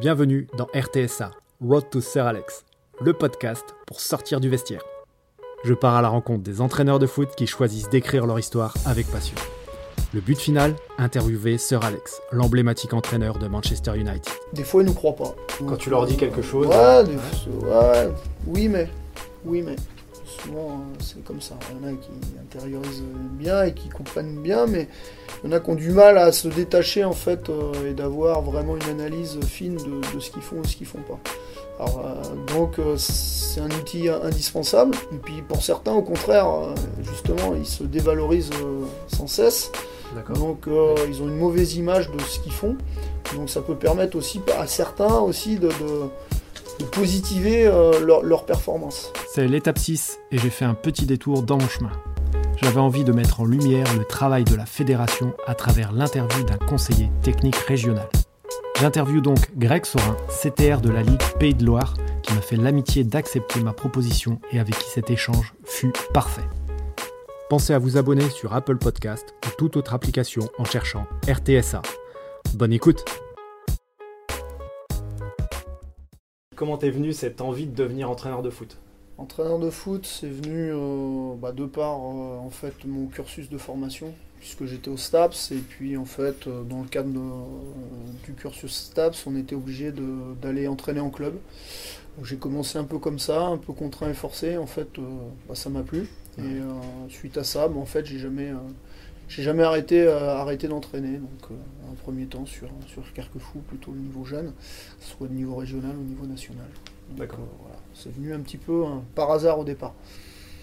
Bienvenue dans RTSA, Road to Sir Alex, le podcast pour sortir du vestiaire. Je pars à la rencontre des entraîneurs de foot qui choisissent d'écrire leur histoire avec passion. Le but final Interviewer Sir Alex, l'emblématique entraîneur de Manchester United. Des fois, ils nous croient pas. Quand tu leur dis quelque chose. Ouais, des fois, ouais, oui, mais. Oui, mais. Souvent, hein, c'est comme ça. Il y en a qui intériorisent bien et qui comprennent bien, mais il y en a qui ont du mal à se détacher en fait euh, et d'avoir vraiment une analyse fine de, de ce qu'ils font et ce qu'ils font pas. Alors, euh, donc euh, c'est un outil indispensable. Et puis pour certains, au contraire, euh, justement, ils se dévalorisent sans cesse. Donc ils ont une mauvaise image de ce qu'ils font. Donc ça peut permettre aussi à certains aussi de positiver euh, leur, leur performance. C'est l'étape 6 et j'ai fait un petit détour dans mon chemin. J'avais envie de mettre en lumière le travail de la fédération à travers l'interview d'un conseiller technique régional. J'interview donc Greg Sorin, CTR de la Ligue Pays de Loire, qui m'a fait l'amitié d'accepter ma proposition et avec qui cet échange fut parfait. Pensez à vous abonner sur Apple Podcast ou toute autre application en cherchant RTSA. Bonne écoute Comment t'es venu cette envie de devenir entraîneur de foot? Entraîneur de foot, c'est venu euh, bah, de par euh, en fait mon cursus de formation, puisque j'étais au STAPS et puis en fait euh, dans le cadre de- du cursus STAPS, on était obligé d'aller entraîner en club. J'ai commencé un peu comme ça, un peu contraint et forcé. En fait, bah, ça m'a plu. Et suite à ça, bah, en fait, j'ai jamais, j'ai jamais arrêté, euh, arrêté d'entraîner. Donc, euh, en premier temps sur sur Carquefou, plutôt le niveau jeune, soit au niveau régional ou au niveau national. Donc, D'accord. euh, voilà. C'est venu un petit peu hein, par hasard au départ.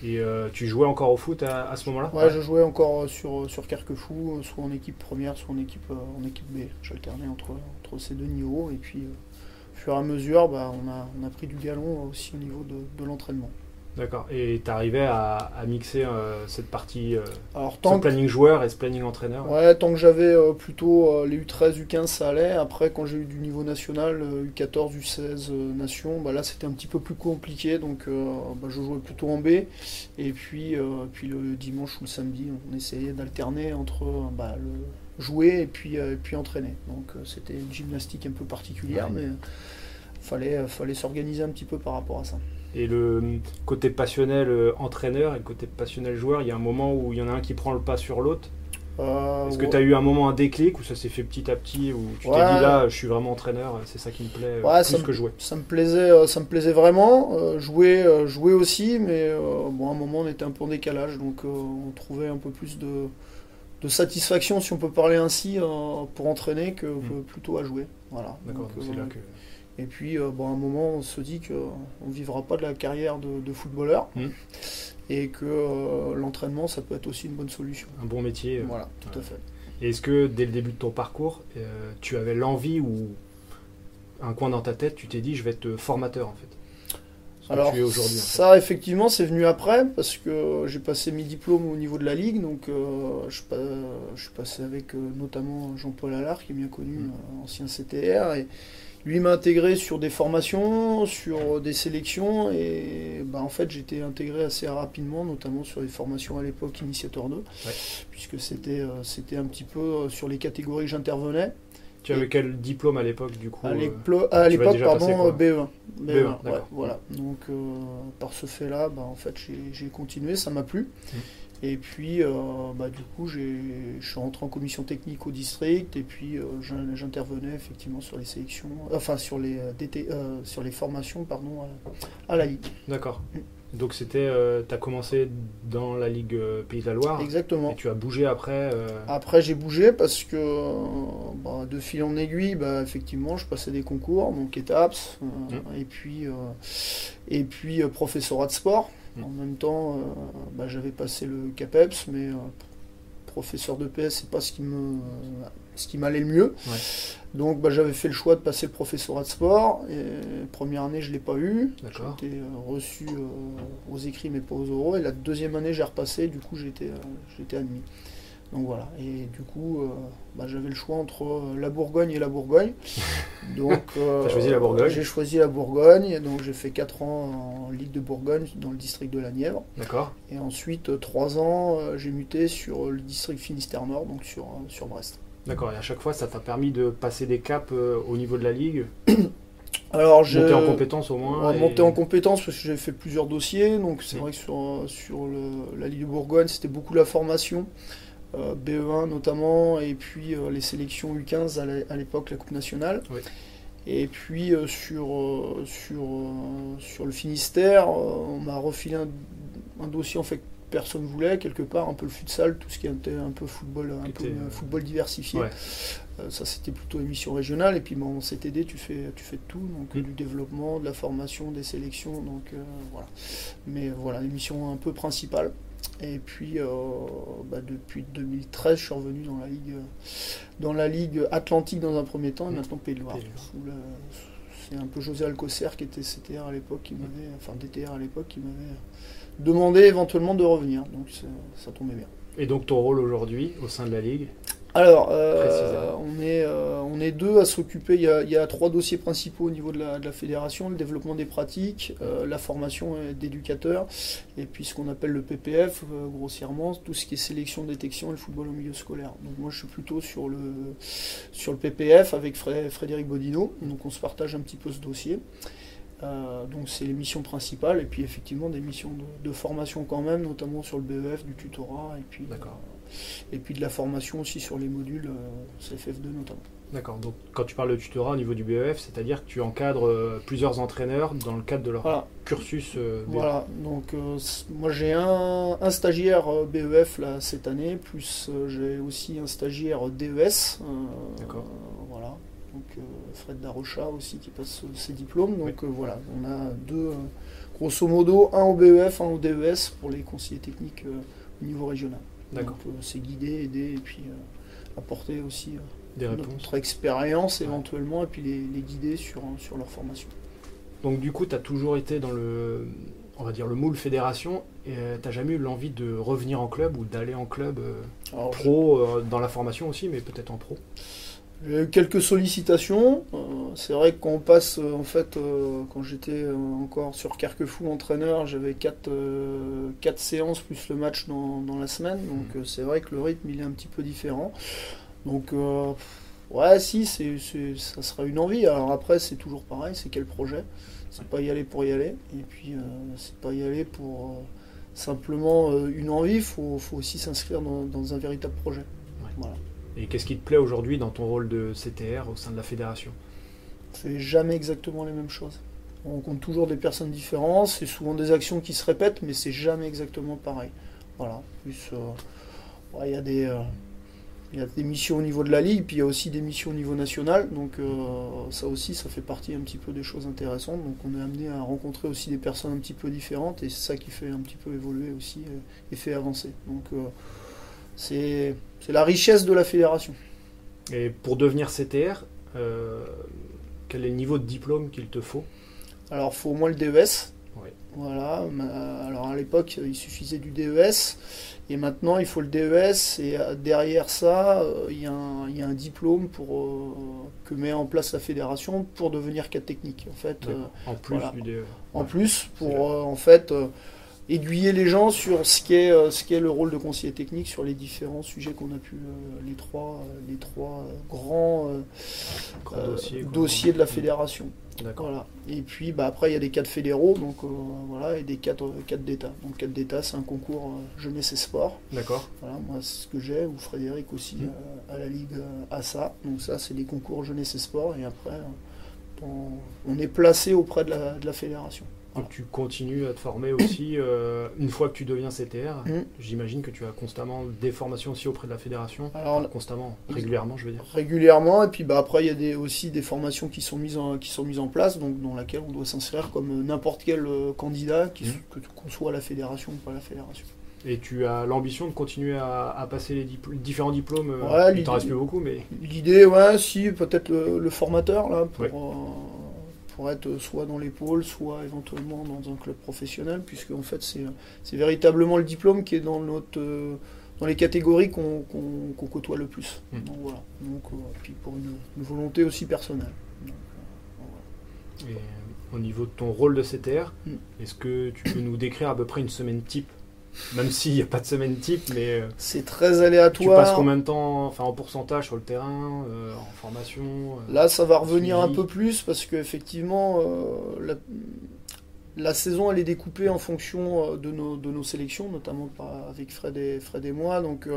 Et euh, tu jouais encore au foot à, à ce moment-là? Ouais, je jouais encore euh, sur, sur Carquefou, euh, soit en équipe première, soit en équipe, euh, en équipe B. J'alternais entre, entre ces deux niveaux. Et puis, euh, au fur et à mesure, bah, on, a, on a pris du galon aussi au niveau de, de l'entraînement. D'accord. Et t'arrivais à, à mixer euh, cette partie, euh, Alors, ce que, planning joueur et ce planning entraîneur? Ouais, tant que j'avais euh, plutôt euh, les U13, U15, ça allait. Après, quand j'ai eu du niveau national, euh, U14, U16 euh, nation, bah, là c'était un petit peu plus compliqué. Donc, euh, bah, je jouais plutôt en B. Et puis, euh, puis le dimanche ou le samedi, on essayait d'alterner entre euh, bah, le jouer et puis, euh, et puis entraîner. Donc, euh, c'était une gymnastique un peu particulière, Ouais. mais fallait, euh, fallait s'organiser un petit peu par rapport à ça. Et le côté passionnel euh, entraîneur et le côté passionnel joueur, il y a un moment où il y en a un qui prend le pas sur l'autre. Euh, Est-ce que ouais. tu as eu un moment, un déclic, où ça s'est fait petit à petit, où tu t'es Ouais. dit là, je suis vraiment entraîneur, c'est ça qui me plaît euh, Ouais, plus ça que jouer? Ça me plaisait, ça me plaisait vraiment. euh, jouer, jouer aussi, mais euh, bon, à un moment on était un peu en décalage, donc on trouvait un peu plus de, de satisfaction, si on peut parler ainsi, pour entraîner que Mm. que plutôt à jouer. Voilà. D'accord, c'est là que. Et puis, euh, bon, à un moment, on se dit qu'on ne vivra pas de la carrière de, de footballeur Mm. et que euh, l'entraînement, ça peut être aussi une bonne solution. Un bon métier. euh. Voilà, tout ouais. à fait. Et est-ce que dès le début de ton parcours, euh, tu avais l'envie ou un coin dans ta tête, tu t'es dit je vais être formateur en fait? Ce que Alors, tu es aujourd'hui en fait. ça, effectivement, c'est venu après parce que j'ai passé mes diplômes au niveau de la Ligue. Donc, je, suis passé avec notamment Jean-Paul Allard, qui est bien connu, Mm. euh, ancien CTR. Et lui m'a intégré sur des formations, sur des sélections. Et bah, en fait, été intégré assez rapidement, notamment sur les formations à l'époque Initiator 2, puisque c'était euh, c'était un petit peu euh, sur les catégories que j'intervenais. Tu avais quel diplôme à l'époque du coup À euh, l'époque, pardon, quoi euh, BE1. BE1, BE1, ouais, d'accord. voilà. Donc, euh, par ce fait-là, bah, en fait, j'ai- continué, ça m'a plu. Mm. Et puis, euh, bah, du coup, j'ai- je suis rentré en commission technique au district, et puis euh, j'in- j'intervenais effectivement sur les sélections, enfin sur les, euh, DT, euh, sur les formations, pardon, à, à la Ligue. D'accord. Mm. Donc c'était, tu as commencé dans la Ligue Pays de la Loire Exactement. et tu as bougé après. Après, j'ai bougé parce que bah, de fil en aiguille, bah, effectivement, je passais des concours, donc ETAPS, Mm. et puis, et puis professorat de sport. Mm. En même temps, euh, bah, j'avais passé le CAPEPS, mais euh, professeur de PS, c'est pas ce qui me, ce qui m'allait le mieux. Ouais. Donc, bah, j'avais fait le choix de passer le professorat de sport. Et première année, je l'ai pas eu. J'ai été euh, reçu euh, aux écrits, mais pas aux oraux. Et la deuxième année, j'ai repassé. Du coup, euh, j'ai été admis. Donc voilà. Et du coup, euh, bah, j'avais le choix entre euh, la Bourgogne et la Bourgogne. Donc, euh, choisi la Bourgogne. J'ai choisi la Bourgogne. Et donc, j'ai fait 4 ans en Ligue de Bourgogne dans le district de la Nièvre. D'accord. Et ensuite, 3 ans, euh, j'ai muté sur le district Finistère Nord, donc sur, sur Brest. D'accord, et à chaque fois, ça t'a permis de passer des caps au niveau de la ligue? Alors, je... Monter en compétence au moins Ouais, et- Monter en compétence parce que j'ai fait plusieurs dossiers. Donc c'est Mm. vrai que sur, sur le- la Ligue de Bourgogne, c'était beaucoup la formation, BE1 notamment, et puis euh, les sélections U15 à l'é- à l'époque, la Coupe nationale. Oui. Et puis euh, sur, euh, sur, euh, sur le Finistère, euh, on m'a refilé un, un dossier en fait que personne voulait, quelque part, un peu le futsal, tout ce qui était un peu football, un Qui peu, était, euh, euh, football diversifié. Ouais. Euh, ça c'était plutôt émission régionale et puis bon, en CTD tu fais, tu fais de tout, donc Mm. du développement, de la formation, des sélections, donc euh, voilà. Mais voilà, un peu principale. Et puis euh, bah, depuis 2013 je suis revenu dans la ligue dans la ligue Atlantique dans un premier temps et Mm. maintenant Pays de Loire. C'est un peu José Alcocer qui était CTR à l'époque qui m'avait, enfin DTR à l'époque qui m'avait demandé éventuellement de revenir, donc ça tombait bien. Et donc ton rôle aujourd'hui au sein de la ligue? Alors, euh, on, est, euh, on est deux à s'occuper. Il y a, il y a trois dossiers principaux au niveau de la, de la fédération le développement des pratiques, euh, la formation d'éducateurs, et puis ce qu'on appelle le PPF, grossièrement, tout ce qui est sélection, détection et le football au milieu scolaire. Donc, moi, je suis plutôt sur le, sur le PPF avec Fré- Frédéric Bodino. Donc, on se partage un petit peu ce dossier. Euh, donc c'est les missions principales et puis effectivement des missions de, de formation quand même, notamment sur le BEF, du tutorat et puis D'accord. Et puis de la formation aussi sur les modules euh, CFF2 notamment. D'accord, donc quand tu parles de tutorat au niveau du BEF, c'est-à-dire que tu encadres euh, plusieurs entraîneurs dans le cadre de leur Voilà, cursus euh, BEF. voilà. donc euh, moi j'ai un, un stagiaire euh, BEF là cette année, plus euh, j'ai aussi un stagiaire DES. euh, D'accord. euh, voilà, donc euh, Fred Darocha aussi qui passe euh, ses diplômes. Donc euh, voilà, on a deux, euh, grosso modo, un au BEF, un au DES pour les conseillers techniques euh, au niveau régional. D'accord, euh, c'est guider, aider et puis euh, apporter aussi euh, des notre expérience éventuellement et puis les, les guider sur, sur leur formation. Donc du coup, tu as toujours été dans le, on va dire, le moule fédération, et tu jamais eu l'envie de revenir en club ou d'aller en club euh, Alors, pro, euh, dans la formation aussi, mais peut-être en pro? J'ai eu quelques sollicitations. Euh, c'est vrai que quand on passe, euh, en fait, euh, quand j'étais encore sur Carquefou entraîneur, j'avais 4 quatre séances plus le match dans, dans la semaine. Donc euh, c'est vrai que le rythme il est un petit peu différent. Donc ouais, si, c'est, c'est- ça sera une envie. Alors après, c'est toujours pareil, c'est quel projet? C'est pas y aller pour y aller. Et puis c'est pas y aller pour simplement une envie. Il faut, faut aussi s'inscrire dans, dans un véritable projet. Ouais. Voilà. Et qu'est-ce qui te plaît aujourd'hui dans ton rôle de CTR au sein de la fédération? C'est jamais exactement les mêmes choses. On rencontre toujours des personnes différentes, c'est souvent des actions qui se répètent, mais c'est jamais exactement pareil. Voilà. Plus, euh, ouais, il y a des, euh, il y a des missions au niveau de la ligue, puis il y a aussi des missions au niveau national. Donc euh, ça aussi, ça fait partie un petit peu des choses intéressantes. Donc on est amené à rencontrer aussi des personnes un petit peu différentes, et c'est ça qui fait un petit peu évoluer aussi et fait avancer. Donc c'est la richesse de la fédération. Et pour devenir CTR, euh, quel est le niveau de diplôme qu'il te faut? Alors, il faut au moins le DES. Oui. Voilà. Alors, à l'époque, il suffisait du DES. Et maintenant, il faut le DES. Et euh, derrière ça, euh, il y, a un- il y a un diplôme pour, euh, que met en place la fédération pour devenir cadre technique. En fait, euh. En plus voilà. du DE. en Ouais. plus, pour en fait aiguiller les gens sur ce qu'est euh, ce qu'est le rôle de conseiller technique sur les différents sujets qu'on a pu euh, les trois euh, les trois grands Grand euh, dossier, quoi. dossiers de la fédération. D'accord. Voilà. Et puis bah, après il y a des cadres fédéraux donc euh, voilà et des cadres, cadres d'État. Donc cadre d'État c'est un concours euh, jeunesse et sport. D'accord. Voilà, moi c'est ce que j'ai ou Frédéric aussi euh, à la ligue ASA. Donc ça c'est des concours jeunesse et sport et après on, on est placé auprès de la, de la fédération. Donc tu continues à te former aussi euh, une fois que tu deviens CTR. Mhm. J'imagine que tu as constamment des formations aussi auprès de la fédération. Alors Enfin, constamment, régulièrement, je veux dire. régulièrement et puis bah après il y a des, aussi des formations qui sont mises en, qui sont mises en place donc dans laquelle on doit s'inscrire comme euh, n'importe quel euh, candidat qui Mhm. que- qu'on soit à la fédération ou pas à la fédération. Et tu as l'ambition de continuer à, à passer les dipl- différents diplômes. Ouais, il t'en reste plus beaucoup, mais L'idée ouais si peut-être le, le formateur là pour Ouais. euh, pour être soit dans les pôles soit éventuellement dans un club professionnel puisque en fait c'est véritablement le diplôme qui est dans notre euh, dans les catégories qu'on côtoie le plus. Mhm. Donc voilà. Donc euh, puis pour une, une volonté aussi personnelle. Donc, euh, voilà. et, au niveau de ton rôle de CTR, Mhm. est-ce que tu peux nous décrire à peu près une semaine type Même s'il n'y a pas de semaine type, mais. C'est très aléatoire. Tu passes combien de temps, enfin en pourcentage sur le terrain, en formation Là, ça va revenir un peu plus parce qu'effectivement, la, la, saison elle est découpée en fonction de nos, de nos sélections, notamment avec Fred et, Fred et moi. Donc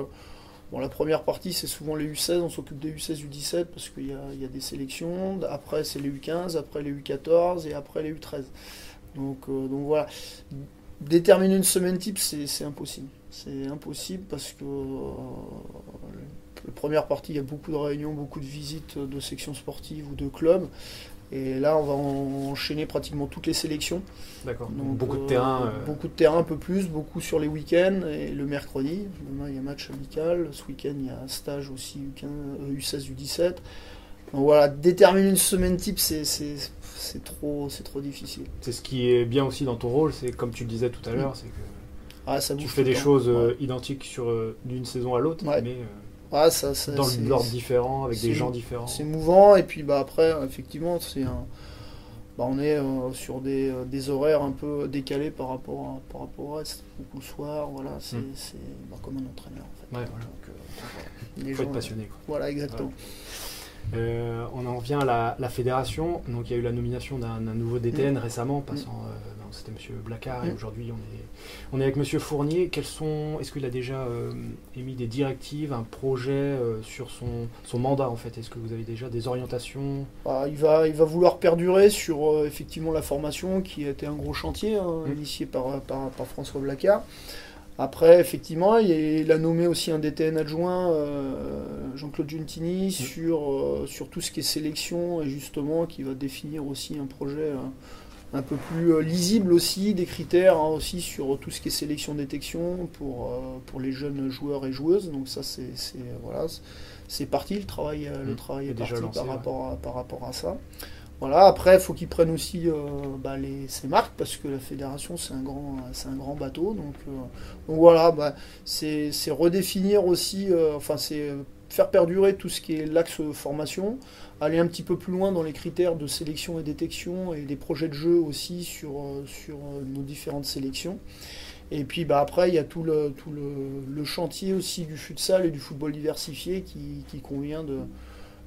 Bon, la première partie, c'est souvent les U16, on s'occupe des U16, U17 parce qu'il y, a, des sélections. Après, c'est les U15, après les U14 et après les U13. Donc, euh, donc voilà. Déterminer une semaine type, c'est impossible. C'est impossible parce que euh, la première partie, il y a beaucoup de réunions, beaucoup de visites de sections sportives ou de clubs. Et là, on va enchaîner pratiquement toutes les sélections. D'accord. Donc beaucoup de terrain. Euh, beaucoup de terrain, un peu plus, beaucoup sur les week-ends et le mercredi. Demain, il y a match amical. Ce week-end, il y a un stage aussi U15, U16, U17. Donc voilà, déterminer une semaine type, c'est trop, trop difficile. C'est ce qui est bien aussi dans ton rôle, c'est comme tu le disais tout à l'heure, c'est que ah, ça tu fais des choses euh, identiques sur euh, d'une saison à l'autre, mais ah, ça, ça, dans l'ordre différent, avec des gens différents. C'est mouvant, et puis bah, après, effectivement, c'est un, bah, on est euh, sur des, euh, des, horaires un peu décalés par rapport à, par rapport au reste. Beaucoup le soir, voilà, c'est hmm. bah, comme un entraîneur en fait. Ouais, voilà. Donc, euh, faut être passionné. Quoi. Voilà, exactement. On en revient à la, la, fédération. Donc il y a eu la nomination d'un nouveau DTN hmm. récemment, passant hmm c'était M. Blacard et mm. aujourd'hui on est, on est avec M. Fournier. Quels sont, est-ce qu'il a déjà euh, émis des directives, un projet euh, sur son, son mandat en fait? Est-ce que vous avez déjà des orientations? Bah, il, va, il va vouloir perdurer sur euh, effectivement la formation qui a été un gros chantier hein, mm. initié par, par, François Blacard. Après, effectivement, il a nommé aussi un DTN adjoint, Jean-Claude Giuntini, mm. sur, sur tout ce qui est sélection et justement qui va définir aussi un projet un peu plus euh, lisible aussi, des critères hein, aussi sur tout ce qui est sélection-détection pour, euh, pour les jeunes joueurs et joueuses. Donc ça c'est voilà, c'est parti, le travail, euh, le mmh. travail est, parti par, rapport à, par rapport à ça. Voilà, après il faut qu'ils prennent aussi bah, les, marques parce que la fédération c'est un grand, c'est un grand bateau. Donc, donc voilà, bah, c'est redéfinir aussi, enfin c'est faire perdurer tout ce qui est l'axe formation, aller un petit peu plus loin dans les critères de sélection et détection et des projets de jeu aussi sur, euh, sur euh, nos différentes sélections. Et puis bah, après, il y a tout, le, tout le, chantier aussi du futsal et du football diversifié qui, convient de,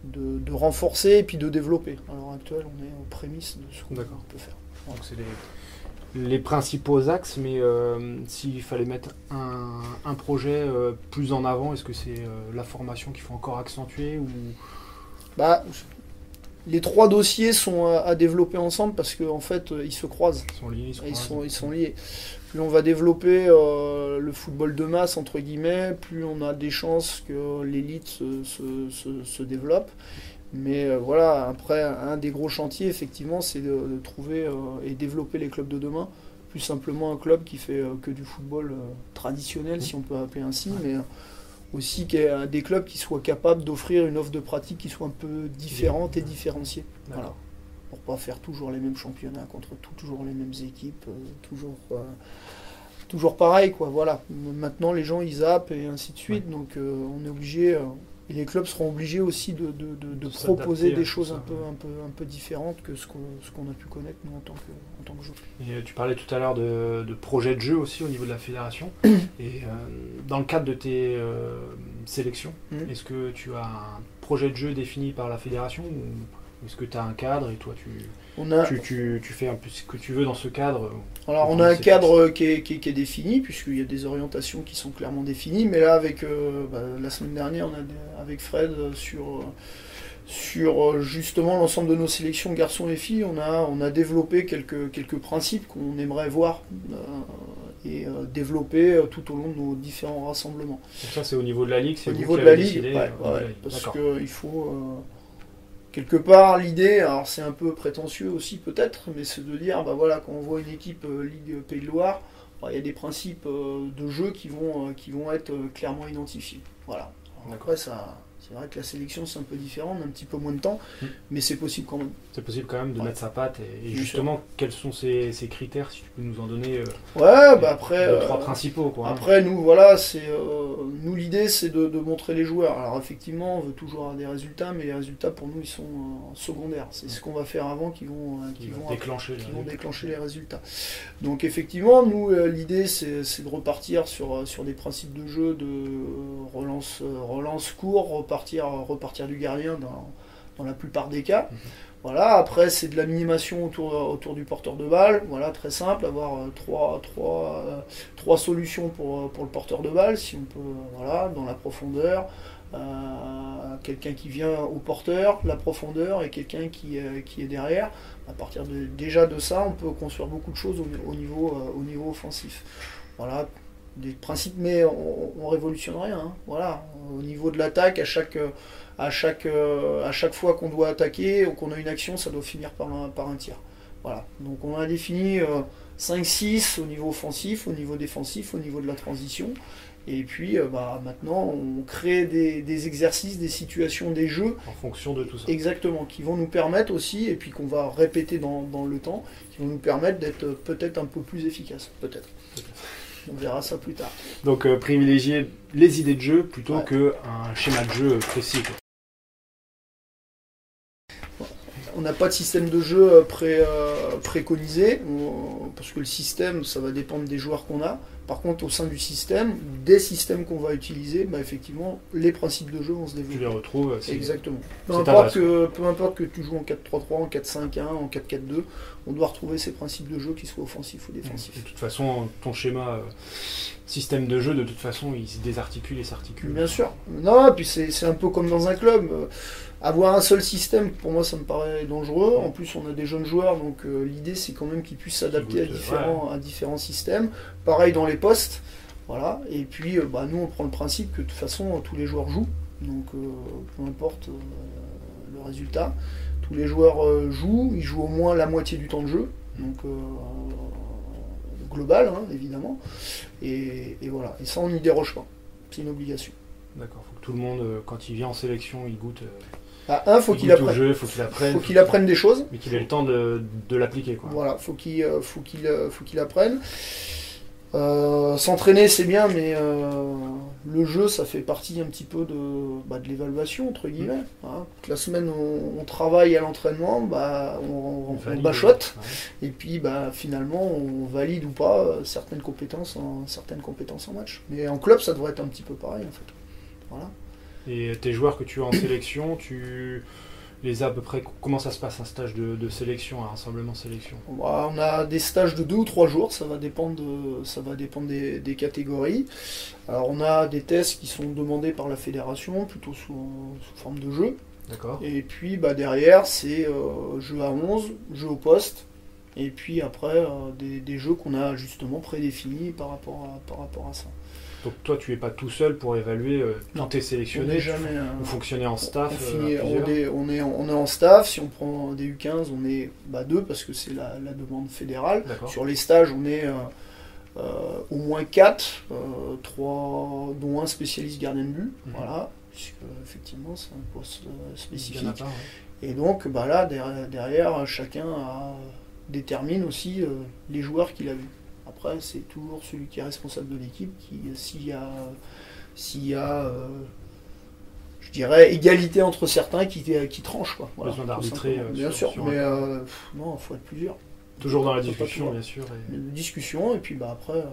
de, renforcer et puis de développer. À l'heure actuelle, on est aux prémices de ce qu'on peut faire. Donc c'est les, les, principaux axes, mais euh, s'il fallait mettre un, un projet plus en avant, est-ce que c'est la formation qu'il faut encore accentuer ou? Bah, les trois dossiers sont à, développer ensemble parce qu'en en fait, ils se croisent. Ils sont liés. Ils, sont, ils sont, liés. Plus on va développer euh, le football de masse, entre guillemets, plus on a des chances que l'élite se, se, développe. Mais euh, voilà, après, un des gros chantiers, effectivement, c'est de, trouver euh, et développer les clubs de demain. Plus simplement un club qui fait que du football traditionnel, si on peut appeler ainsi, mais aussi qu'il y ait des clubs qui soient capables d'offrir une offre de pratique qui soit un peu différente et différenciée. Voilà. Pour pas faire toujours les mêmes championnats contre toujours les mêmes équipes, euh, toujours, euh, toujours pareil quoi. Voilà. Maintenant les gens ils zappent et ainsi de suite, donc euh, on est obligé et les clubs seront obligés aussi de, proposer des choses un peu, un, peu, un peu différentes que ce qu'on a pu connaître nous en tant que, en tant que joueur. Et tu parlais tout à l'heure de, de projets de jeu aussi au niveau de la fédération. et dans le cadre de tes sélections, mm. est-ce que tu as un projet de jeu défini par la fédération ou est-ce que tu as un cadre et toi tu, tu, tu, fais un peu ce que tu veux dans ce cadre Alors on a un cadre qui est, qui, est, défini, puisqu'il y a des orientations qui sont clairement définies, mais là avec euh, bah, la semaine dernière, on a avec Fred euh, sur, euh, sur justement l'ensemble de nos sélections garçons et filles, on a, on a développé quelques, quelques principes qu'on aimerait voir et développer tout au long de nos différents rassemblements. Donc ça c'est au niveau de la ligue, c'est au niveau de la ligue, parce qu'il faut quelque part, l'idée, alors c'est un peu prétentieux aussi peut-être, mais c'est de dire, bah voilà, quand on voit une équipe euh, Ligue Pays de Loire, bah, il y a des principes euh, de jeu qui vont, euh, qui vont être clairement identifiés. Voilà. après, ça, C'est vrai que la sélection c'est un peu différent, on a un petit peu moins de temps, Mm. mais c'est possible quand même. C'est possible quand même de Ouais. mettre sa patte. Et, justement, quels sont ces, ces critères, si tu peux nous en donner euh, Ouais, bah après. deux, euh, trois principaux quoi, hein. Après, nous, voilà, c'est euh, nous l'idée, c'est de, de montrer les joueurs. Alors effectivement, on veut toujours avoir des résultats, mais les résultats pour nous, ils sont euh, secondaires. C'est ce qu'on va faire avant qui vont, qui vont déclencher. qui les vont résultats. déclencher les résultats. Donc effectivement, nous, l'idée, c'est de repartir sur, sur des principes de jeu de relance, relance court, repartir, repartir du gardien dans, dans la plupart des cas. Mhm. Voilà, après c'est de la minimation autour, autour du porteur de balle, voilà, très simple, avoir euh, trois, trois, euh, trois solutions pour, euh, pour le porteur de balle, si on peut, voilà, dans la profondeur, euh, quelqu'un qui vient au porteur, la profondeur et quelqu'un qui, euh, qui est derrière. À partir de, déjà de ça, on peut construire beaucoup de choses au, au niveau, euh, au niveau offensif. Voilà, des principes, mais on, on révolutionne rien. hein. Voilà, au niveau de l'attaque, à chaque, euh, à chaque, euh, à chaque fois qu'on doit attaquer ou qu'on a une action, ça doit finir par un, par un tir. Voilà, donc on a défini euh, 5-6 au niveau offensif, au niveau défensif, au niveau de la transition. Et puis euh, bah, maintenant, on crée des, des exercices, des situations, des jeux En fonction de tout ça. Exactement, qui vont nous permettre aussi, et puis qu'on va répéter dans, dans le temps, qui vont nous permettre d'être euh, peut-être un peu plus efficaces. Peut-être. On verra ça plus tard. Donc euh, privilégier les idées de jeu plutôt Ouais. qu'un schéma de jeu précis. quoi. On n'a pas de système de jeu euh, pré, euh, préconisé, on- parce que le système, ça va dépendre des joueurs qu'on a. Par contre, au sein du système, des systèmes qu'on va utiliser, bah, effectivement, les principes de jeu vont se Tu les développer. retrouves. Exactement. Peu importe, que, peu importe que tu joues en 4-3-3, en 4-5-1, en 4-4-2, on doit retrouver ces principes de jeu, qu'ils soient offensifs ou défensifs. De toute façon, ton schéma, euh, système de jeu, de toute façon, il se désarticule et s'articule. Bien sûr. Non, puis c'est c'est un peu comme dans un club. Euh, Avoir un seul système, pour moi, ça me paraît dangereux. En plus, on a des jeunes joueurs, donc euh, l'idée, c'est quand même qu'ils puissent s'adapter à différents, à différents systèmes. Pareil dans les postes. Voilà. Et puis, euh, bah, nous, on prend le principe que de toute façon, tous les joueurs jouent. Donc, euh, peu importe le résultat. Tous les joueurs jouent. Ils jouent au moins la moitié du temps de jeu. Donc, global, hein, évidemment. Et, et voilà. Et ça, on n'y déroge pas. C'est une obligation. D'accord. Faut que tout le monde, quand il vient en sélection, il goûte. Euh, Ah, un, faut il qu'il apprenne. jeu, faut qu'il apprenne. Faut qu'il apprenne des choses. Mais qu'il ait le temps de, de l'appliquer. Voilà, faut qu'il euh, faut qu'il euh, faut qu'il apprenne. Euh, S'entraîner c'est bien, mais euh, le jeu ça fait partie un petit peu de, bah, de l'évaluation entre guillemets. hein. Toute la semaine on, on travaille à l'entraînement, bah, on, on- bachote ouais. et puis bah, finalement on valide ou pas certaines compétences en certaines compétences en match. Mais en club ça devrait être un petit peu pareil en fait. Voilà. Et tes joueurs que tu as en sélection, tu les as à peu près. Comment ça se passe un stage de, de sélection, un rassemblement sélection? Bah, On a des stages de deux ou trois jours, ça va dépendre, de- ça va dépendre des, des catégories. Alors on a des tests qui sont demandés par la fédération, plutôt sous, sous forme de jeu. D'accord Et puis bah, derrière c'est euh, jeu à 11, jeu au poste. Et puis après euh, des, des jeux qu'on a justement prédéfinis par rapport à, par rapport à ça. Donc toi, tu es pas tout seul pour évaluer euh, Non. tous tes On sélectionnés. n'est tu- jamais, euh, Vous fonctionnez en staff euh, finit- on, plusieurs est, on, est, en- on est en staff, si on prend des U15 on est bah, deux parce que c'est la, la demande fédérale. Sur les stages, on est euh, euh, au moins 4, 3, dont un spécialiste gardien de but. Mhm. Voilà, puisque effectivement c'est un poste euh, spécifique. pas, ouais. Et donc bah, là, derrière, derrière, chacun a- détermine aussi euh, les joueurs qu'il a vus. Après, c'est toujours celui qui est responsable de l'équipe qui, s'il y a, s'il y a euh, je dirais, égalité entre certains qui, qui tranchent. Quoi. Voilà, Besoin d'arbitrer, euh, Bien sûr, sur mais euh, pff, non, il faut être plusieurs. Toujours dans la discussion, bien sûr. et- discussion et puis bah après euh,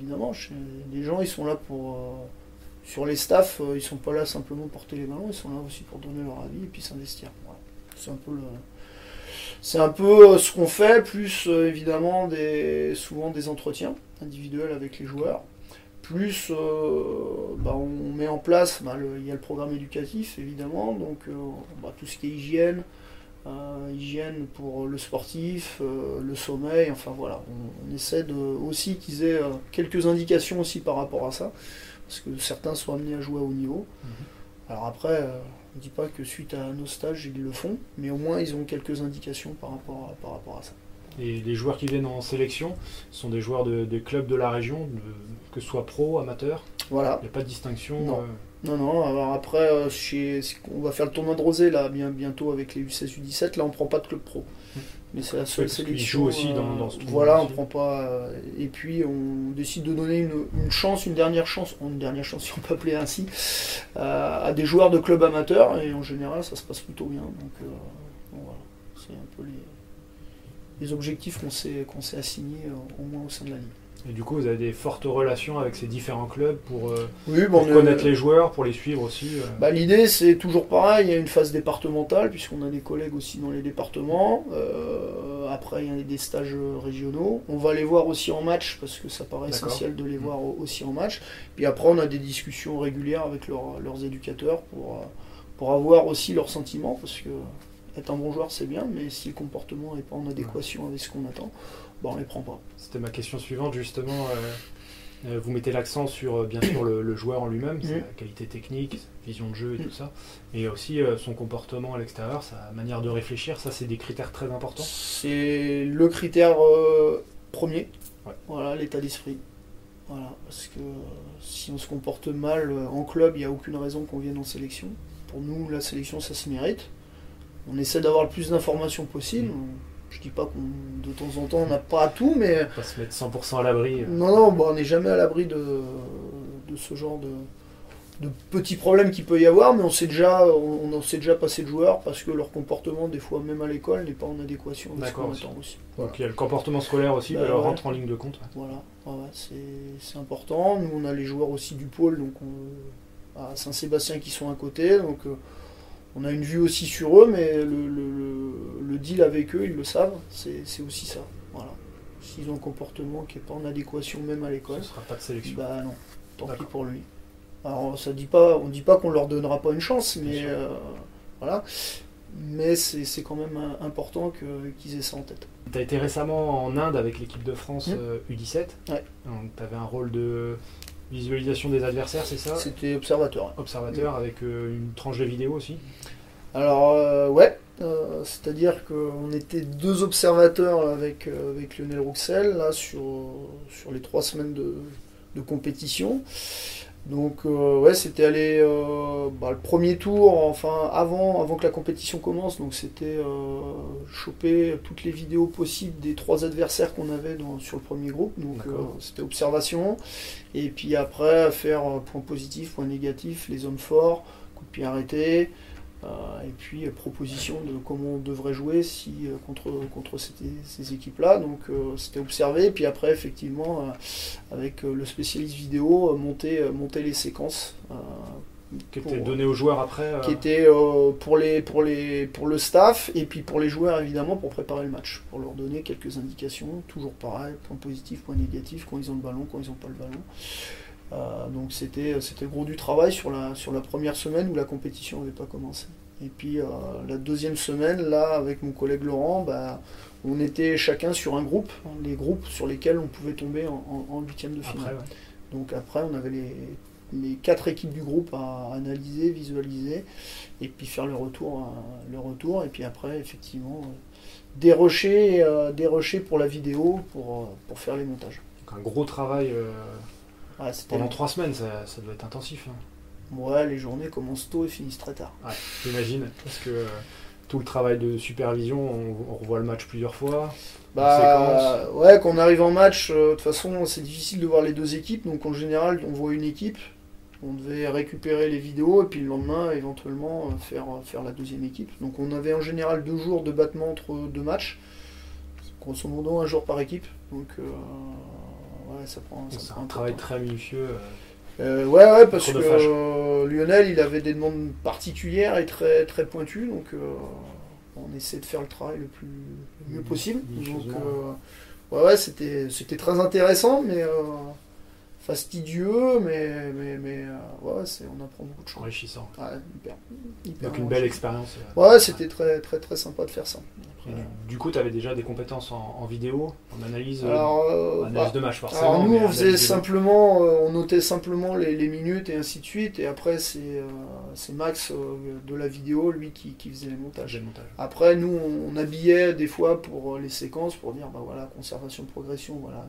évidemment chez- les gens ils sont là pour euh, sur les staffs euh, ils sont pas là simplement pour porter les ballons ils sont là aussi pour donner leur avis et puis s'investir Voilà. c'est un peu le c'est un peu euh, ce qu'on fait plus euh, évidemment des souvent des entretiens individuels avec les joueurs plus euh, bah, on met en place bah, le- il y a le programme éducatif évidemment donc bah, tout ce qui est hygiène euh, hygiène pour le sportif, euh, le sommeil, enfin voilà, on, on essaie de, aussi qu'ils aient euh, quelques indications aussi par rapport à ça, parce que certains sont amenés à jouer à haut niveau. Mhm. Alors après, on ne dit pas que suite à nos stages ils le font, mais au moins ils ont quelques indications par rapport à, par rapport à ça. Et les joueurs qui viennent en sélection sont des joueurs de- des clubs de la région, de- que ce soit pro, amateur? Voilà. Il n'y a pas de distinction. Non. euh, Non, non, alors après, euh, chez, on va faire le tournoi de Rosé là, bien, bientôt avec les U16, U17. Là, on prend pas de club pro. Mais c'est la seule sélection. jouent aussi dans- euh, dans ce Voilà, on prend pas. euh, et puis, on décide de donner une, une chance, une dernière chance, une dernière chance, si on peut appeler ainsi, à, à des joueurs de clubs amateurs. Et en général, ça se passe plutôt bien. Donc, euh, bon, voilà. C'est un peu les, les objectifs qu'on s'est assignés, euh, au moins au sein de la Ligue. Et du coup, vous avez des fortes relations avec ces différents clubs pour, euh, Oui, pour bon, on est- connaître les joueurs, pour les suivre aussi. euh. Bah, L'idée, c'est toujours pareil. Il y a une phase départementale, puisqu'on a des collègues aussi dans les départements. Euh, après, il y a des stages euh, régionaux. On va les voir aussi en match, parce que ça paraît essentiel de les voir au- aussi en match. Puis après, on a des discussions régulières avec leurs- leurs éducateurs pour, euh, pour avoir aussi leurs sentiments, parce que être un bon joueur, c'est bien, mais si le comportement n'est pas en adéquation avec ce qu'on attend, bah, on les prend pas. C'était ma question suivante, justement. euh, euh, vous mettez l'accent sur, euh, bien sûr, le, le joueur en lui-même, sa Mhm. qualité technique, sa vision de jeu et tout ça. Et aussi euh, son comportement à l'extérieur, sa manière de réfléchir. Ça, c'est des critères très importants. C'est le critère euh, premier. Ouais. Voilà, l'état d'esprit. Voilà, parce que si on se comporte mal en club, il n'y a aucune raison qu'on vienne en sélection. Pour nous, la sélection, ça se mérite. On essaie d'avoir le plus d'informations possible. Je dis pas qu'on de temps en temps on n'a pas tout, mais Pas se mettre 100% à l'abri. euh. non, non, bah, on n'est jamais à l'abri de, de ce genre de, de petits problèmes qu'il peut y avoir, mais on sait déjà, on, on en sait déjà passer de joueurs parce que leur comportement, des fois même à l'école, n'est pas en adéquation avec ce qu'on attend aussi. Voilà. Donc il y a le comportement scolaire aussi, Bah, bah, alors ouais. rentre en ligne de compte. ouais. Voilà, c'est c'est important. Nous, on a les joueurs aussi du pôle, donc on- à Saint-Sébastien qui sont à côté, donc euh, on a une vue aussi sur eux, mais le, le- le- le deal avec eux, ils le savent, c'est aussi ça. Voilà. S'ils ont un comportement qui n'est pas en adéquation même à l'école, Ce sera pas de sélection. bah non, tant pis pour lui. Alors ça dit pas, on dit pas qu'on leur donnera pas une chance, mais euh, voilà. Mais c'est quand même euh, important qu'ils aient ça en tête. Tu as été récemment en Inde avec l'équipe de France euh, U17. Ouais. Donc tu avais un rôle de visualisation des adversaires, c'est ça C'était observateur. Observateur avec euh, une tranche de vidéo aussi. Alors euh, ouais, euh, c'est-à-dire qu'on était deux observateurs avec, avec Lionel Rouxel là sur, sur les trois semaines de, de compétition. Donc euh, ouais, c'était aller euh, bah, le premier tour, enfin avant, avant que la compétition commence, donc c'était euh, choper toutes les vidéos possibles des trois adversaires qu'on avait dans- sur le premier groupe. Donc euh, c'était observation. Et puis après faire point positif, point négatif, les hommes forts, coup de pied arrêté. Euh, et puis euh, proposition de comment on devrait jouer si, euh, contre, contre ces, ces équipes-là. Donc c'était observé, puis après effectivement avec le spécialiste vidéo, monter, monter les séquences qui était donné aux joueurs après. euh, qui étaient euh, pour, les, pour, les, pour le staff et puis pour les joueurs évidemment pour préparer le match, pour leur donner quelques indications, toujours pareil, point positif, point négatif, quand ils ont le ballon, quand ils n'ont pas le ballon. Euh, donc c'était c'était gros du travail sur la, sur la première semaine où la compétition n'avait pas commencé. Et puis euh, la deuxième semaine, là, avec mon collègue Laurent, bah, on était chacun sur un groupe, hein, les groupes sur lesquels on pouvait tomber en, huitième de finale. après, ouais. Donc après, on avait les, les quatre équipes du groupe à analyser, visualiser, et puis faire le retour, euh, le retour et puis après, effectivement, euh, dérocher, euh, dérocher pour la vidéo, pour, euh, pour faire les montages. Donc un gros travail euh, Ouais, pendant trois semaines, ça, ça doit être intensif. hein. Ouais, les journées commencent tôt et finissent très tard. J'imagine, parce que euh, tout le travail de supervision, on, on revoit le match plusieurs fois. Bah ouais, quand on arrive en match, euh, de toute façon, c'est difficile de voir les deux équipes, donc en général, on voit une équipe. On devait récupérer les vidéos et puis le lendemain, éventuellement, euh, faire, faire la deuxième équipe. Donc on avait en général deux jours de battement entre deux matchs. Grosso modo, un jour par équipe. Donc euh, ouais, ça prend, ça C'est prend un travail temps. très minutieux. euh, Euh, ouais, ouais, parce que euh, Lionel, il avait des demandes particulières et très, très pointues, donc euh, on essaie de faire le travail le plus le mieux possible. Donc, ouais, ouais, c'était, c'était très intéressant, mais fastidieux, mais, mais, mais ouais, c'est, on apprend beaucoup de choses. enrichissant. Ouais, hyper, hyper Donc une belle expérience. Ouais, c'était très, très, très sympa de faire ça. Et du- coup, tu avais déjà des compétences en, en vidéo, en analyse, euh, alors, euh, analyse bah, de match forcément. Alors nous on faisait simplement, euh, on notait simplement les, les minutes et ainsi de suite, et après c'est euh, Max de la vidéo, lui qui, qui faisait les montages. Après nous on, on habillait des fois pour les séquences, pour dire bah voilà, conservation, progression, voilà.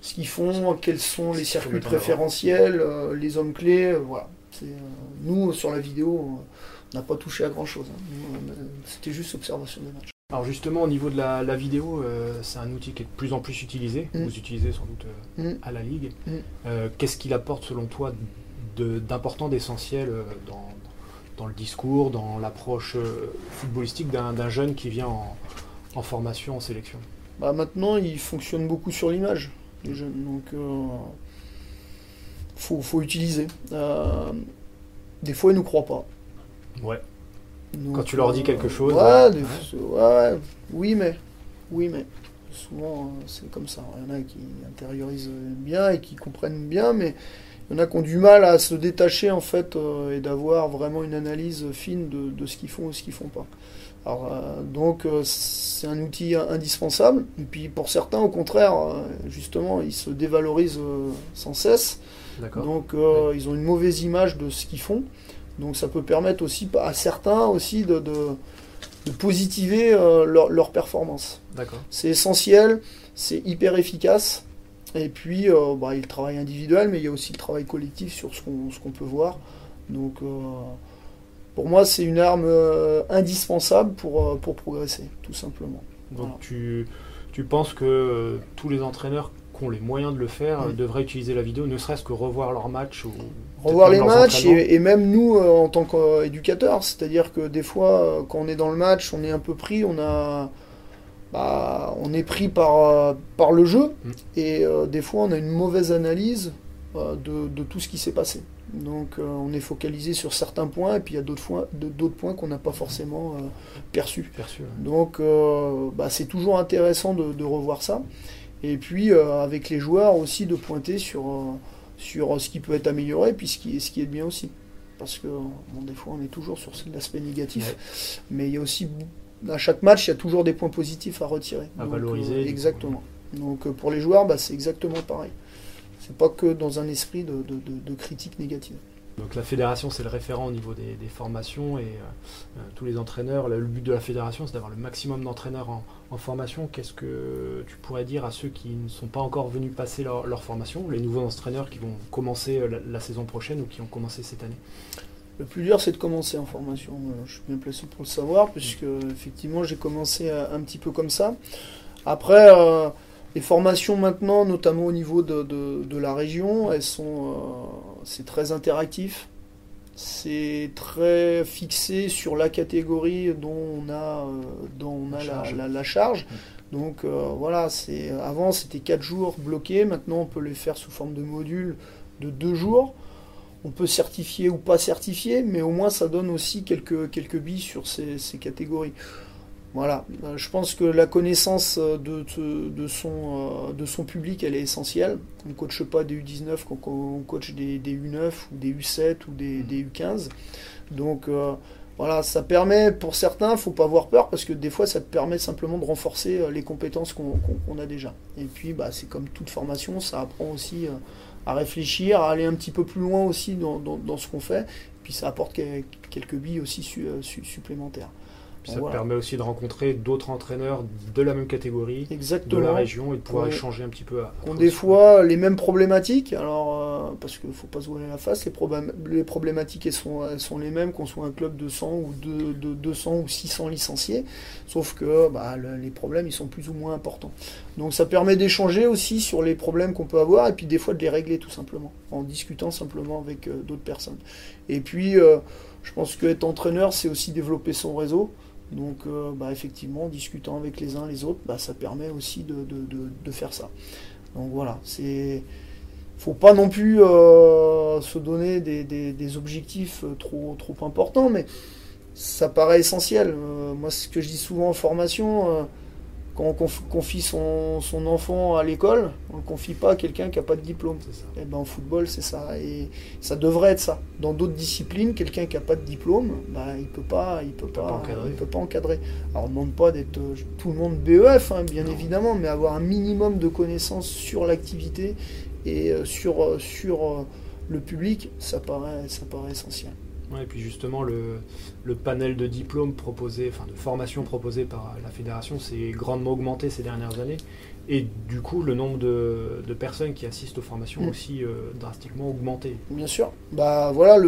Ce qu'ils font, quels sont les circuits préférentiels, les hommes clés, voilà. nous, sur la vidéo, on n'a pas touché à grand-chose. Hein. C'était juste observation des matchs. Alors justement, au niveau de la, vidéo, c'est un outil qui est de plus en plus utilisé. Mm. Vous utilisez sans doute mm. à la Ligue. Mm. Qu'est-ce qu'il apporte selon toi d'important, d'essentiel dans, dans le discours, dans l'approche euh, footballistique d'un jeune qui vient en, formation, en sélection? Bah Maintenant, il fonctionne beaucoup sur l'image, les jeunes. Donc, euh, faut, utiliser. Euh, des fois, ils ne nous croient pas. Ouais. Quand tu leur dis quelque chose. Ouais, oui, mais. Oui, mais. Souvent, c'est comme ça. Il y en a qui intériorisent bien et qui comprennent bien, mais il y en a qui ont du mal à se détacher en fait euh, et d'avoir vraiment une analyse fine de, ce qu'ils font ou ce qu'ils font pas. Alors, euh, donc euh, c'est un outil indispensable. Et puis pour certains, au contraire, justement, ils se dévalorisent sans cesse. Donc ils ont une mauvaise image de ce qu'ils font. Donc ça peut permettre aussi à certains aussi de, de, positiver leur, leur performance. C'est essentiel, c'est hyper efficace. Et puis, euh, bah, il y a le travail individuel, mais il y a aussi le travail collectif sur ce qu'on peut voir. Donc, euh, pour moi, c'est une arme euh, indispensable pour, pour progresser, tout simplement. Donc, tu, tu, penses que tous les entraîneurs qui ont les moyens de le faire devraient utiliser la vidéo, ne serait-ce que revoir leurs matchs ou Revoir les matchs et, et, même nous en tant qu'éducateurs. C'est-à-dire que des fois, quand on est dans le match, on est un peu pris, on a bah, on est pris par, euh, par le jeu mm. et euh, des fois on a une mauvaise analyse euh, de, tout ce qui s'est passé. Donc on est focalisé sur certains points et puis il y a d'autres, d'autres points qu'on n'a pas forcément perçus. Donc bah, c'est toujours intéressant de, revoir ça. Et puis avec les joueurs aussi de pointer sur, sur ce qui peut être amélioré puis ce qui, ce qui est bien aussi. Parce que des fois on est toujours sur l'aspect négatif. Mais il y a aussi à chaque match, il y a toujours des points positifs à retirer. À valoriser. Euh, exactement. Donc euh, pour les joueurs, bah, c'est exactement pareil. C'est pas que dans un esprit de, critique négative. Donc la fédération, c'est le référent au niveau des, formations et euh, tous les entraîneurs. Le but de la fédération, c'est d'avoir le maximum d'entraîneurs en, formation. Qu'est-ce que tu pourrais dire à ceux qui ne sont pas encore venus passer leur, formation, les nouveaux entraîneurs qui vont commencer la saison prochaine ou qui ont commencé cette année? Le plus dur, c'est de commencer en formation. Euh, je suis bien placé pour le savoir, puisque effectivement, j'ai commencé euh, un petit peu comme ça. Après, euh, les formations maintenant, notamment au niveau de, la région, elles sont, c'est très interactif. C'est très fixé sur la catégorie dont on a, dont on a la, charge. Donc voilà, c'est avant c'était 4 jours bloqués, maintenant on peut les faire sous forme de modules de 2 jours on peut certifier ou pas certifier, mais au moins ça donne aussi quelques, quelques billes sur ces, catégories. Voilà, euh, je pense que la connaissance de, de, son, euh, de son public, elle est essentielle. On ne coache pas des U19, on coach des, U9 ou des U7 ou des, U15. Mmh. Donc euh, voilà, ça permet pour certains, il ne faut pas avoir peur parce que des fois ça te permet simplement de renforcer les compétences qu'on a déjà. Et puis bah, c'est comme toute formation, ça apprend aussi à réfléchir, à aller un petit peu plus loin aussi dans, ce qu'on fait. Puis ça apporte quelques billes aussi euh, supplémentaires ça permet aussi de rencontrer d'autres entraîneurs de la même catégorie, de la région, et de pouvoir échanger un petit peu. À, ont des fois les mêmes problématiques, alors euh, parce qu'il ne faut pas se voiler la face, les, les problématiques elles sont, sont les mêmes qu'on soit un club de 100 ou de, de 200 ou 600 licenciés, sauf que bah, les problèmes ils sont plus ou moins importants. Donc ça permet d'échanger aussi sur les problèmes qu'on peut avoir et puis des fois de les régler tout simplement, en discutant simplement avec euh, d'autres personnes. Et puis euh, je pense qu'être entraîneur c'est aussi développer son réseau. Donc, euh, bah, effectivement, en discutant avec les uns les autres, bah, ça permet aussi de, faire ça. Donc voilà, c'est faut pas non plus se donner des, objectifs trop, trop importants, mais ça paraît essentiel. Moi, ce que je dis souvent en formation, quand on confie son, enfant à l'école, on ne confie pas à quelqu'un qui n'a pas de diplôme. Et eh ben, en football, c'est ça. Et ça devrait être ça. Dans d'autres disciplines, quelqu'un qui n'a pas de diplôme, bah, il ne peut pas, il peut pas, il peut pas encadrer. Alors on ne demande pas d'être euh, tout le monde BEF, hein, bien évidemment, mais avoir un minimum de connaissances sur l'activité et euh, sur, euh, sur le public, ça paraît, ça paraît essentiel. Et puis justement, le, panel de diplômes proposés, enfin de formations proposées par la fédération s'est grandement augmenté ces dernières années. Et du coup, le nombre de, personnes qui assistent aux formations mm. aussi euh, drastiquement augmenté. Bien sûr. Bah voilà,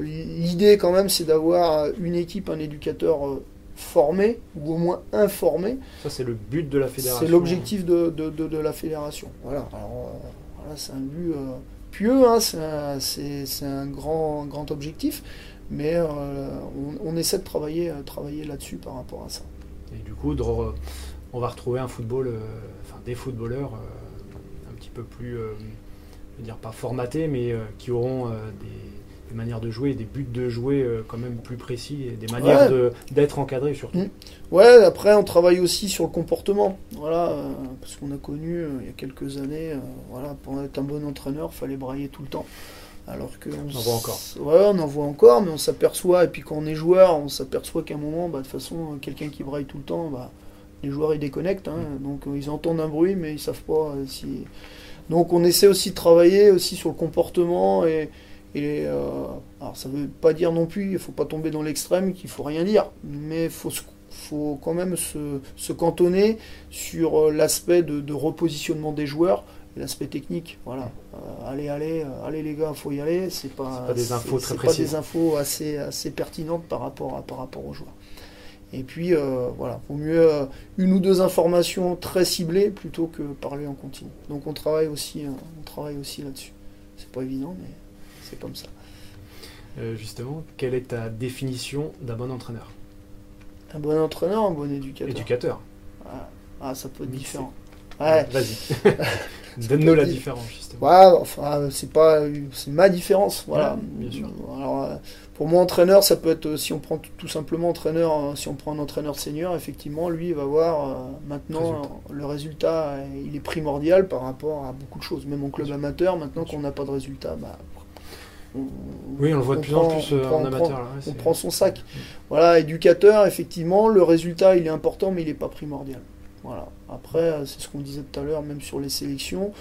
l'idée quand même, c'est d'avoir une équipe, un éducateur euh, formé ou au moins informé. Ça, c'est le but de la fédération. C'est l'objectif de, la fédération. Voilà. Alors, euh, voilà, c'est un but hein, c'est un, grand, grand objectif, mais euh, on, essaie de travailler, euh, travailler là-dessus par rapport à ça. Et du coup, on va retrouver un football, euh, enfin des footballeurs un petit peu plus, dire pas formatés, mais qui auront des des manières de jouer, des buts de jouer euh, quand même plus précis et des manières d'être encadrés surtout. Mm. Ouais, après on travaille aussi sur le comportement. Voilà, euh, parce qu'on a connu euh, il y a quelques années, voilà, pour être un bon entraîneur, il fallait brailler tout le temps. Alors que on, en voit encore. Ouais, on en voit encore, mais on s'aperçoit, et puis quand on est joueur, on s'aperçoit qu'à un moment, bah, de toute façon, quelqu'un qui braille tout le temps, bah, les joueurs ils déconnectent, hein. mm. donc ils entendent un bruit, mais ils savent pas si. Donc on essaie aussi de travailler aussi sur le comportement et, et euh, alors ça ne veut pas dire non plus, il ne faut pas tomber dans l'extrême, qu'il ne faut rien dire, mais il faut, faut, quand même se, cantonner sur euh, l'aspect de, repositionnement des joueurs et l'aspect technique. Voilà. Euh, allez, allez, allez les gars, il faut y aller. C'est pas, pas des infos très pas des infos assez, assez pertinentes par rapport, à, par rapport aux joueurs. Et puis voilà, vaut mieux une ou deux informations très ciblées plutôt que parler en continu. Donc on travaille aussi, on travaille aussi là-dessus. C'est pas évident, mais c'est comme ça. Euh, justement, quelle est ta définition d'un bon entraîneur Un bon entraîneur, un bon éducateur Éducateur. Ah, ah ça peut être différent. Ouais. Vas-y. Donne-nous la différence, justement. Ouais, enfin, c'est pas, c'est ma différence, voilà. bien sûr. Alors, euh, pour moi, entraîneur, ça peut être, si on prend tout simplement entraîneur, hein, si on prend un entraîneur senior, effectivement, lui, il va voir euh, maintenant le résultat, il est primordial par rapport à beaucoup de choses. Même en club amateur, maintenant qu'on n'a pas de résultat, bah, oui, on le voit de plus en plus euh, en amateur. on prend son sac. Voilà, éducateur, effectivement, le résultat, il est important, mais il n'est pas primordial. Voilà. Après, euh, c'est ce qu'on disait tout à l'heure, même sur les sélections.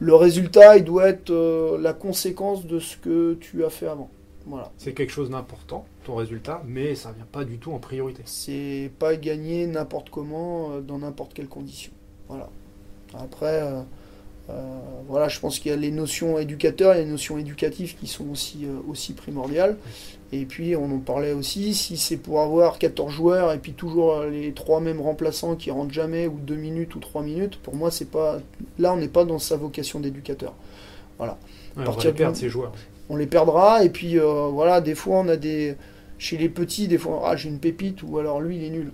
Le résultat, il doit être euh, la conséquence de ce que tu as fait avant. Voilà. C'est quelque chose d'important, ton résultat, mais ça ne vient pas du tout en priorité. C'est pas gagner n'importe comment, dans n'importe quelle condition. Voilà. Après, euh, voilà, je pense qu'il y a les notions éducateurs et les notions éducatives qui sont aussi, euh, aussi primordiales. Et puis, on en parlait aussi, si c'est pour avoir 14 joueurs et puis toujours les trois mêmes remplaçants qui rentrent jamais, ou 2 minutes ou 3 minutes, pour moi, c'est pas. Là, on n'est pas dans sa vocation d'éducateur. Voilà. on va les perdre, ces joueurs. On les perdra, et puis euh, voilà, des fois, on a des. Chez les petits, des fois, ah, j'ai une pépite, ou alors lui, il est nul.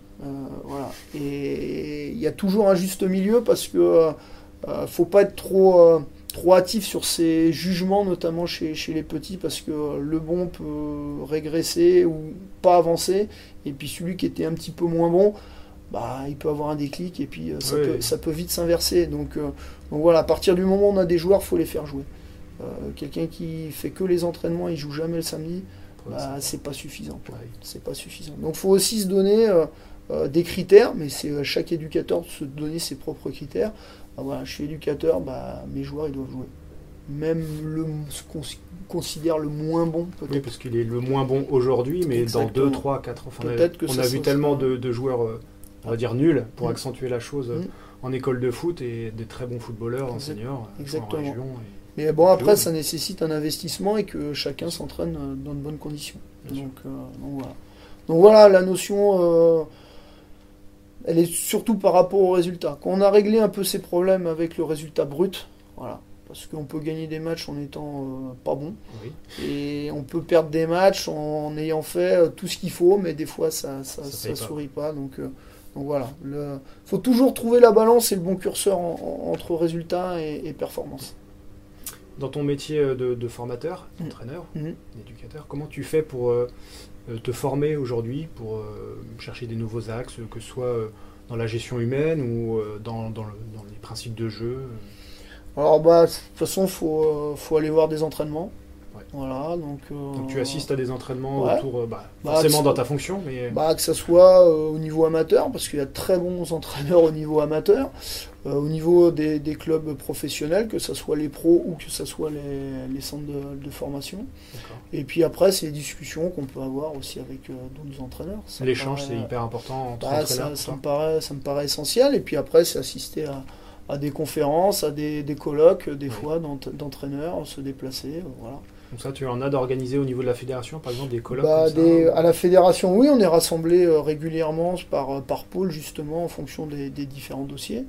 voilà. Et il y a toujours un juste milieu parce que euh, faut pas être trop, euh, trop hâtif sur ces jugements, notamment chez, chez, les petits, parce que le bon peut régresser ou pas avancer, et puis celui qui était un petit peu moins bon, bah, il peut avoir un déclic, et puis euh, ça, peut, ça, peut, vite s'inverser. Donc, donc, voilà, à partir du moment où on a des joueurs, faut les faire jouer. Quelqu'un qui fait que les entraînements, il joue jamais le samedi, bah, c'est pas suffisant. C'est pas suffisant. Donc faut aussi se donner des critères, mais c'est chaque éducateur de se donner ses propres critères. Ah, voilà, je suis éducateur, bah, mes joueurs ils doivent jouer. Même le, ce qu'on considère le moins bon, peut-être. Oui, parce qu'il est le moins bon aujourd'hui, mais dans 2, 3, 4 ans, on a, vu tellement de, joueurs, euh, on va dire nuls, pour mm. accentuer la chose euh, mm. en école de foot et des très bons footballeurs en senior, euh, Exactement. en région. mais bon, après, ça nécessite un investissement et que chacun s'entraîne dans de bonnes conditions. Donc, voilà. Donc voilà, la notion elle est surtout par rapport au résultat. Quand on a réglé un peu ces problèmes avec le résultat brut, voilà, parce qu'on peut gagner des matchs en étant euh, pas bon, et on peut perdre des matchs en, ayant fait euh, tout ce qu'il faut, mais des fois ça ça, ça, sourit pas. Donc, euh, donc voilà, il faut toujours trouver la balance et le bon curseur entre résultat et, performance. Dans ton métier de, formateur, mmh. d'entraîneur, mmh. d'éducateur, comment tu fais pour euh, te former aujourd'hui pour euh, chercher des nouveaux axes, que ce soit euh, dans la gestion humaine ou dans, les principes de jeu Alors, bah, de toute façon, il faut, aller voir des entraînements. Voilà, donc, donc, tu assistes à des entraînements autour, bah, bah, forcément dans ta fonction, mais bah, que ce soit au niveau amateur, parce qu'il y a de très bons entraîneurs au niveau amateur, au niveau des, clubs professionnels, que ce soit les pros ou que ce soit les, centres de, formation. Et puis après, c'est les discussions qu'on peut avoir aussi avec d'autres entraîneurs. L'échange, c'est hyper important entre entraîneurs. Ça, me paraît, ça me paraît essentiel. Et puis après, c'est assister à à des conférences, à des, colloques, des fois d'entraîneurs, se déplacer, euh, voilà. Donc ça, tu en as d'organiser au niveau de la fédération, par exemple, des colloques bah, À la fédération, oui, on est rassemblés euh, régulièrement par, euh, par pôle, justement, en fonction des, différents dossiers.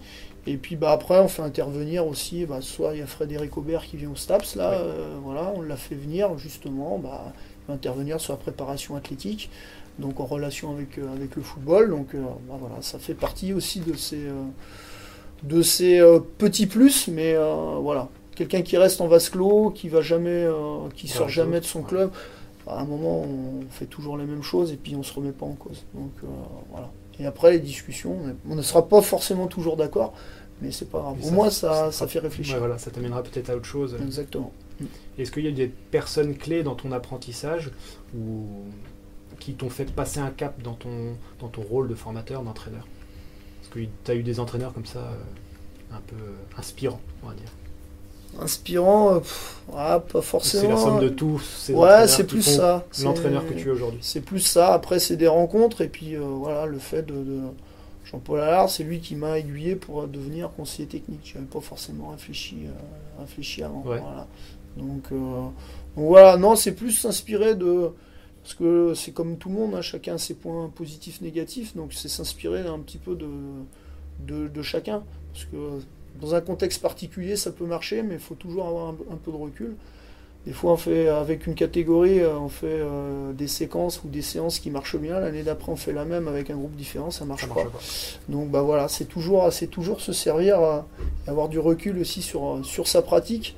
Et puis bah, après, on fait intervenir aussi, bah, soit il y a Frédéric Aubert qui vient au STAPS, là, voilà, on l'a fait venir, justement, bah, intervenir sur la préparation athlétique, donc en relation avec, avec le football. Donc bah, voilà, ça fait partie aussi de ces de ces euh, petits plus, mais euh, voilà. Quelqu'un qui reste en vase clos, qui va jamais, euh, qui sort jamais de son club, à un moment on fait toujours les mêmes choses et puis on se remet pas en cause. Donc voilà. Et après les discussions, on ne sera pas forcément toujours d'accord, mais c'est pas grave. Au moins ça, ça, fait réfléchir. voilà, ça t'amènera peut-être à autre chose. Exactement. Est-ce qu'il y a des personnes clés dans ton apprentissage ou qui t'ont fait passer un cap dans ton, dans ton rôle de formateur, d'entraîneur? Que tu as eu des entraîneurs comme ça, euh, un peu euh, inspirants, on va dire? Inspirant, euh, pas forcément. C'est la somme de tous. ouais, c'est plus ça. L'entraîneur que tu es aujourd'hui. C'est plus ça. Après, c'est des rencontres et puis voilà, le fait de, Jean-Paul Allard, c'est lui qui m'a aiguillé pour devenir conseiller technique. Je n'avais pas forcément réfléchi, réfléchi avant. Voilà. Donc, voilà, non, c'est plus s'inspirer de parce que c'est comme tout le monde, hein, chacun a ses points positifs, négatifs, donc c'est s'inspirer un petit peu de, de, chacun. Parce que dans un contexte particulier, ça peut marcher, mais il faut toujours avoir un, peu de recul. Des fois, on fait avec une catégorie, euh, on fait euh, des séquences ou des séances qui marchent bien. L'année d'après, on fait la même avec un groupe différent, ça marche, pas. Donc, bah voilà, c'est toujours, c'est toujours se servir, et avoir du recul aussi sur, sur sa pratique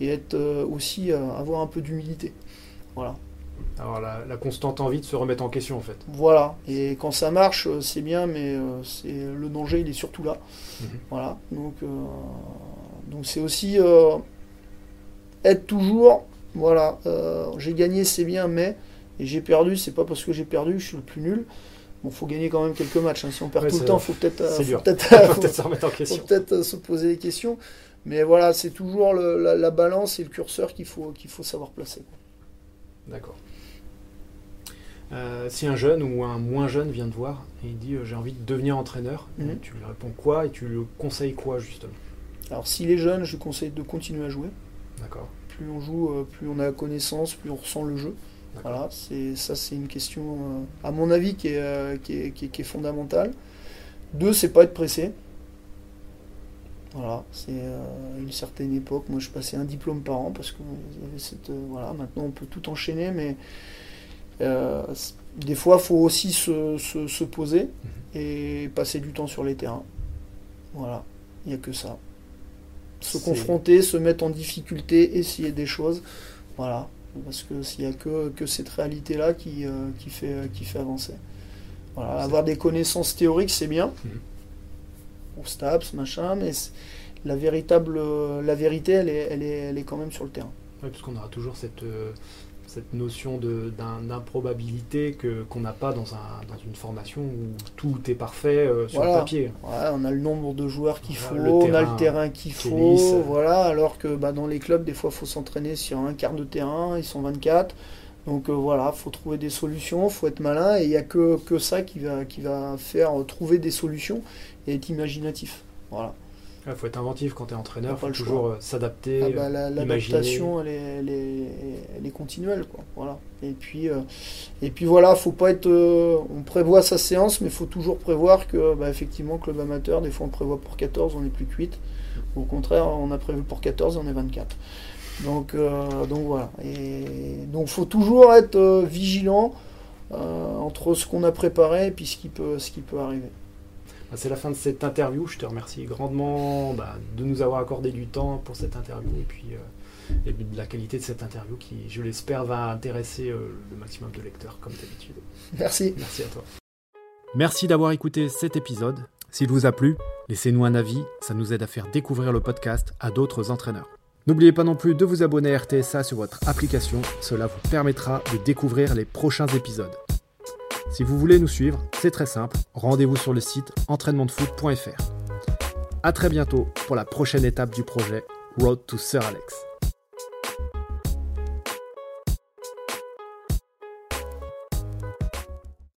et être euh, aussi avoir un peu d'humilité. Voilà. Alors la, constante envie de se remettre en question en fait. Voilà, et quand ça marche, euh, c'est bien, mais euh, c'est le danger, il est surtout là. Mhm. Voilà, donc euh, donc c'est aussi être toujours, voilà, j'ai gagné, c'est bien, mais et j'ai perdu, c'est pas parce que j'ai perdu, je suis le plus nul. Bon, faut gagner quand même quelques matchs. Hein. Si on perd tout le temps, faut peut-être peut se remettre en question. Faut peut-être se poser des questions. Mais voilà, c'est toujours la, balance et le curseur qu'il faut qu'il faut savoir placer. D'accord. Euh, si un jeune ou un moins jeune vient te voir et il dit euh, j'ai envie de devenir entraîneur, mhm. tu lui réponds quoi et tu lui conseilles quoi justement? Alors s'il est jeune, je lui conseille de continuer à jouer. D'accord. Plus on joue, euh, plus on a connaissance, plus on ressent le jeu. Voilà, c'est ça c'est une question à mon avis qui est, qui est, qui est, fondamentale. Deux, c'est pas être pressé. Voilà, c'est une certaine époque. Moi, je passais un diplôme par an parce que cette. voilà, maintenant on peut tout enchaîner, mais euh, des fois, il faut aussi se, poser mhm. et passer du temps sur les terrains. Voilà, il n'y a que ça. Se confronter, se mettre en difficulté, essayer des choses. Voilà, parce que s'il n'y a que, que cette réalité-là qui, euh, qui, fait, qui fait avancer. Voilà, avoir des connaissances théoriques, c'est bien. Mmh. STAPS, machin, mais la, véritable, la vérité, elle est, elle, est, elle est quand même sur le terrain. Oui, parce qu'on aura toujours cette, euh, cette notion d'improbabilité que qu'on n'a pas dans, un, dans une formation où tout est parfait euh, sur le papier. on a le nombre de joueurs qu'il faut, on a le terrain qu'il faut, voilà, alors que bah, dans les clubs, des fois, il faut s'entraîner sur un quart de terrain, ils sont 24. Donc euh, voilà, il faut trouver des solutions, il faut être malin, et il n'y a que, que ça qui va, qui va faire trouver des solutions et être imaginatif. Voilà. Il faut être inventif quand tu es entraîneur, il faut toujours euh, s'adapter. Ah bah, l'adaptation, elle, est, continuelle. Quoi. Voilà. Et, puis, euh, et puis voilà, faut pas être. Euh, on prévoit sa séance, mais il faut toujours prévoir que, bah, effectivement, club amateur, des fois on prévoit pour 14, on est plus que 8. Au contraire, on a prévu pour 14, on est 24. Donc, donc voilà. Et donc faut toujours être vigilant entre ce qu'on a préparé et puis ce qui peut, ce qui peut arriver. Bah, c'est la fin de cette interview. Je te remercie grandement bah, de nous avoir accordé du temps pour cette interview et puis euh, de la qualité de cette interview qui, je l'espère, va intéresser euh, le maximum de lecteurs comme d'habitude. Merci. Merci à toi. Merci d'avoir écouté cet épisode. S'il vous a plu, laissez-nous un avis, ça nous aide à faire découvrir le podcast à d'autres entraîneurs. N'oubliez pas non plus de vous abonner à RTSA sur votre application, cela vous permettra de découvrir les prochains épisodes. Si vous voulez nous suivre, c'est très simple, rendez-vous sur le site entraînementdefoot.fr. A très bientôt pour la prochaine étape du projet Road to Sir Alex.